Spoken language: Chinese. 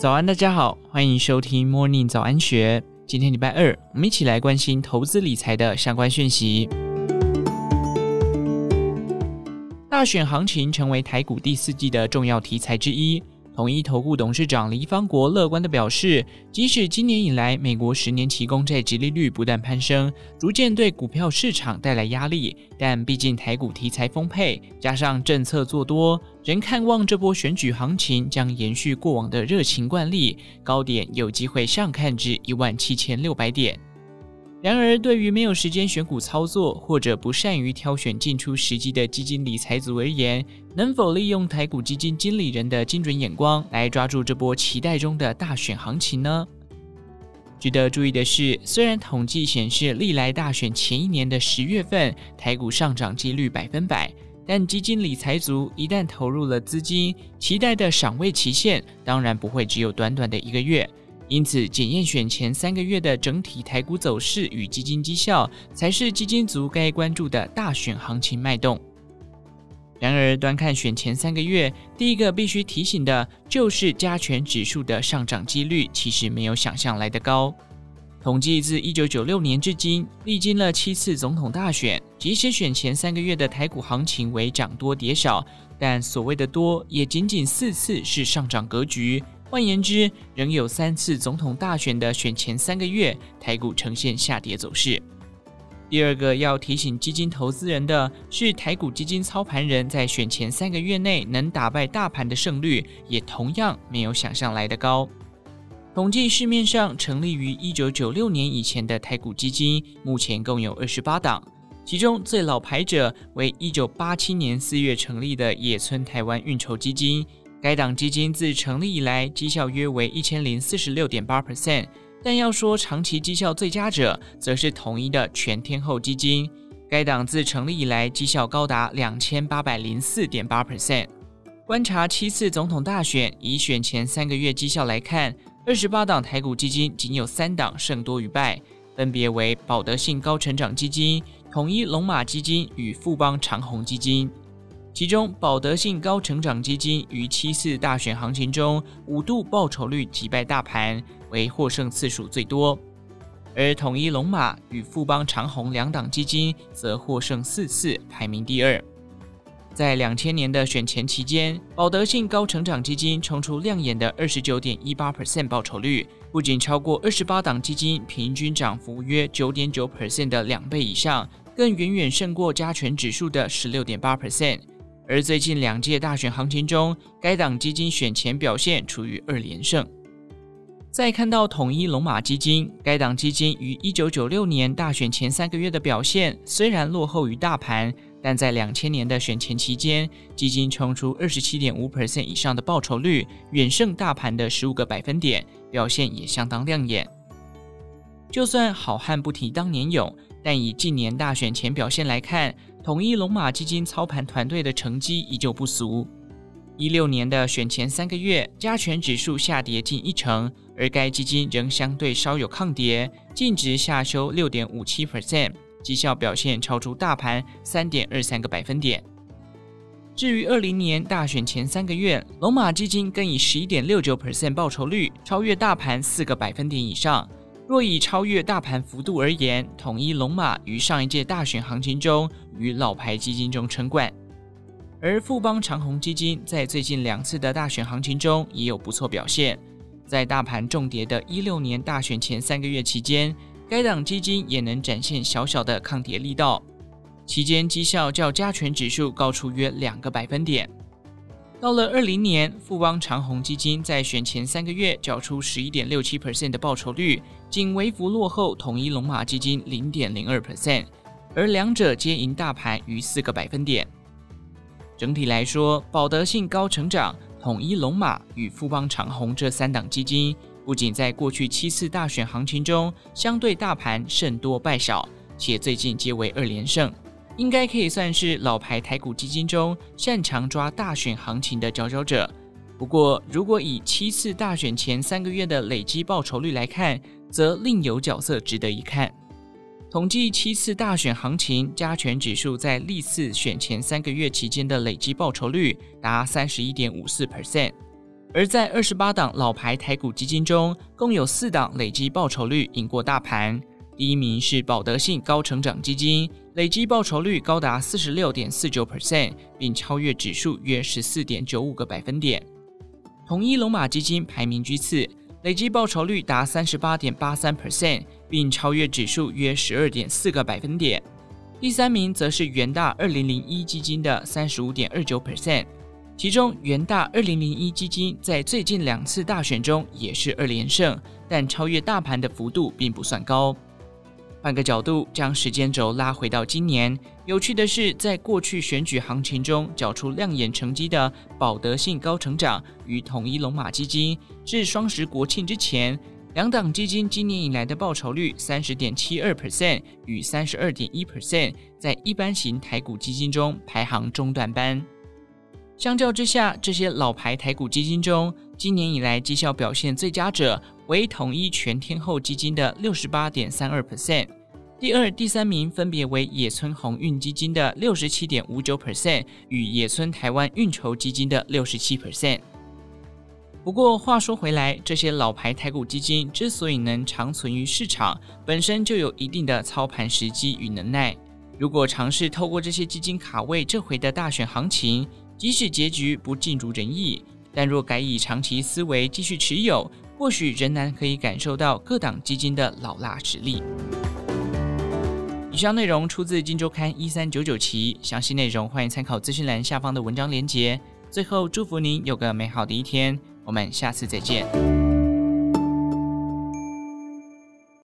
早安，大家好，欢迎收听 Morning 早安学。今天礼拜二，我们一起来关心投资理财的相关讯息。大选行情成为台股第四季的重要题材之一。统一投顾董事长黎方国乐观地表示，即使今年以来美国十年期公债殖利率不断攀升，逐渐对股票市场带来压力，但毕竟台股题材丰沛，加上政策做多，仍看望这波选举行情将延续过往的热情惯例，高点有机会上看至一万七千六百点。然而，对于没有时间选股操作或者不善于挑选进出时机的基金理财族而言，能否利用台股基金经理人的精准眼光来抓住这波期待中的大选行情呢？值得注意的是，虽然统计显示历来大选前一年的十月份台股上涨几率百分百，但基金理财族一旦投入了资金，期待的赏味期限当然不会只有短短的一个月。因此，检验选前三个月的整体台股走势与基金绩效，才是基金族该关注的大选行情脉动。然而，端看选前三个月，第一个必须提醒的就是加权指数的上涨几率其实没有想象来得高。统计自一九九六年至今，历经了七次总统大选，即使选前三个月的台股行情为涨多跌少，但所谓的多，也仅仅四次是上涨格局。换言之，仍有三次总统大选的选前三个月，台股呈现下跌走势。第二个要提醒基金投资人的是，台股基金操盘人在选前三个月内能打败大盘的胜率，也同样没有想象来得高。统计市面上成立于一九九六年以前的台股基金，目前共有二十八档，其中最老牌者为一九八七年四月成立的野村台湾运筹基金。该档基金自成立以来，绩效约为一千零四十六点八 percent，但要说长期绩效最佳者，则是统一的全天候基金。该档自成立以来，绩效高达两千八百零四点八 percent。观察七次总统大选，以选前三个月绩效来看，二十八档台股基金仅有三档胜多于败，分别为保德信高成长基金、统一龙马基金与富邦长鸿基金。其中，保德信高成长基金于七次大选行情中五度报酬率击败大盘，为获胜次数最多；而统一龙马与富邦长虹两档基金则获胜四次，排名第二。在两千年的选前期间，保德信高成长基金冲出亮眼的二十九点一八 percent 报酬率，不仅超过二十八档基金平均涨幅约九点九 percent 的两倍以上，更远远胜过加权指数的十六点八 percent。而最近两届大选行情中，该档基金选前表现处于二连胜。再看到统一龙马基金，该档基金于一九九六年大选前三个月的表现虽然落后于大盘，但在两千年的选前期间，基金冲出二十七点五 percent 以上的报酬率，远胜大盘的十五个百分点，表现也相当亮眼。就算好汉不提当年勇，但以近年大选前表现来看，统一龙马基金操盘团队的成绩依旧不俗。一六年的选前三个月，加权指数下跌近一成，而该基金仍相对稍有抗跌，净值下修六点五七 percent，绩效表现超出大盘三点二三个百分点。至于二零年大选前三个月，龙马基金更以十一点六九 percent 报酬率超越大盘四个百分点以上。若以超越大盘幅度而言，统一龙马于上一届大选行情中与老牌基金中称冠，而富邦长鸿基金在最近两次的大选行情中也有不错表现。在大盘重跌的一六年大选前三个月期间，该档基金也能展现小小的抗跌力道，期间绩效较加权指数高出约两个百分点。到了二零年，富邦长鸿基金在选前三个月缴出十一点六七 percent 的报酬率，仅微幅落后统一龙马基金零点零二 percent，而两者皆赢大盘逾四个百分点。整体来说，保德信高成长、统一龙马与富邦长虹这三档基金，不仅在过去七次大选行情中相对大盘胜多败少，且最近皆为二连胜。应该可以算是老牌台股基金中擅长抓大选行情的佼佼者。不过，如果以七次大选前三个月的累积报酬率来看，则另有角色值得一看。统计七次大选行情，加权指数在历次选前三个月期间的累计报酬率达三十一点五四 percent，而在二十八档老牌台股基金中，共有四档累计报酬率赢过大盘。第一名是保德信高成长基金，累计报酬率高达四十六点四九 percent，并超越指数约十四点九五个百分点。统一龙马基金排名居次，累计报酬率达三十八点八三 percent，并超越指数约十二点四个百分点。第三名则是元大二零零一基金的三十五点二九 percent，其中元大二零零一基金在最近两次大选中也是二连胜，但超越大盘的幅度并不算高。换个角度，将时间轴拉回到今年，有趣的是，在过去选举行情中缴出亮眼成绩的保德信高成长与统一龙马基金，至双十国庆之前，两档基金今年以来的报酬率三十点七二 percent 与三十二点一 percent，在一般型台股基金中排行中段班。相较之下，这些老牌台股基金中，今年以来绩效表现最佳者为统一全天候基金的六十八点三二 percent，第二、第三名分别为野村鸿运基金的六十七点五九 percent 与野村台湾运筹基金的六十七 percent。不过话说回来，这些老牌台股基金之所以能长存于市场，本身就有一定的操盘时机与能耐。如果尝试透过这些基金卡位这回的大选行情，即使结局不尽如人意，但若改以长期思维继续持有，或许仍然可以感受到各党基金的老辣实力。以上内容出自《金周刊》一三九九期，详细内容欢迎参考资讯栏下方的文章连接。最后，祝福您有个美好的一天，我们下次再见。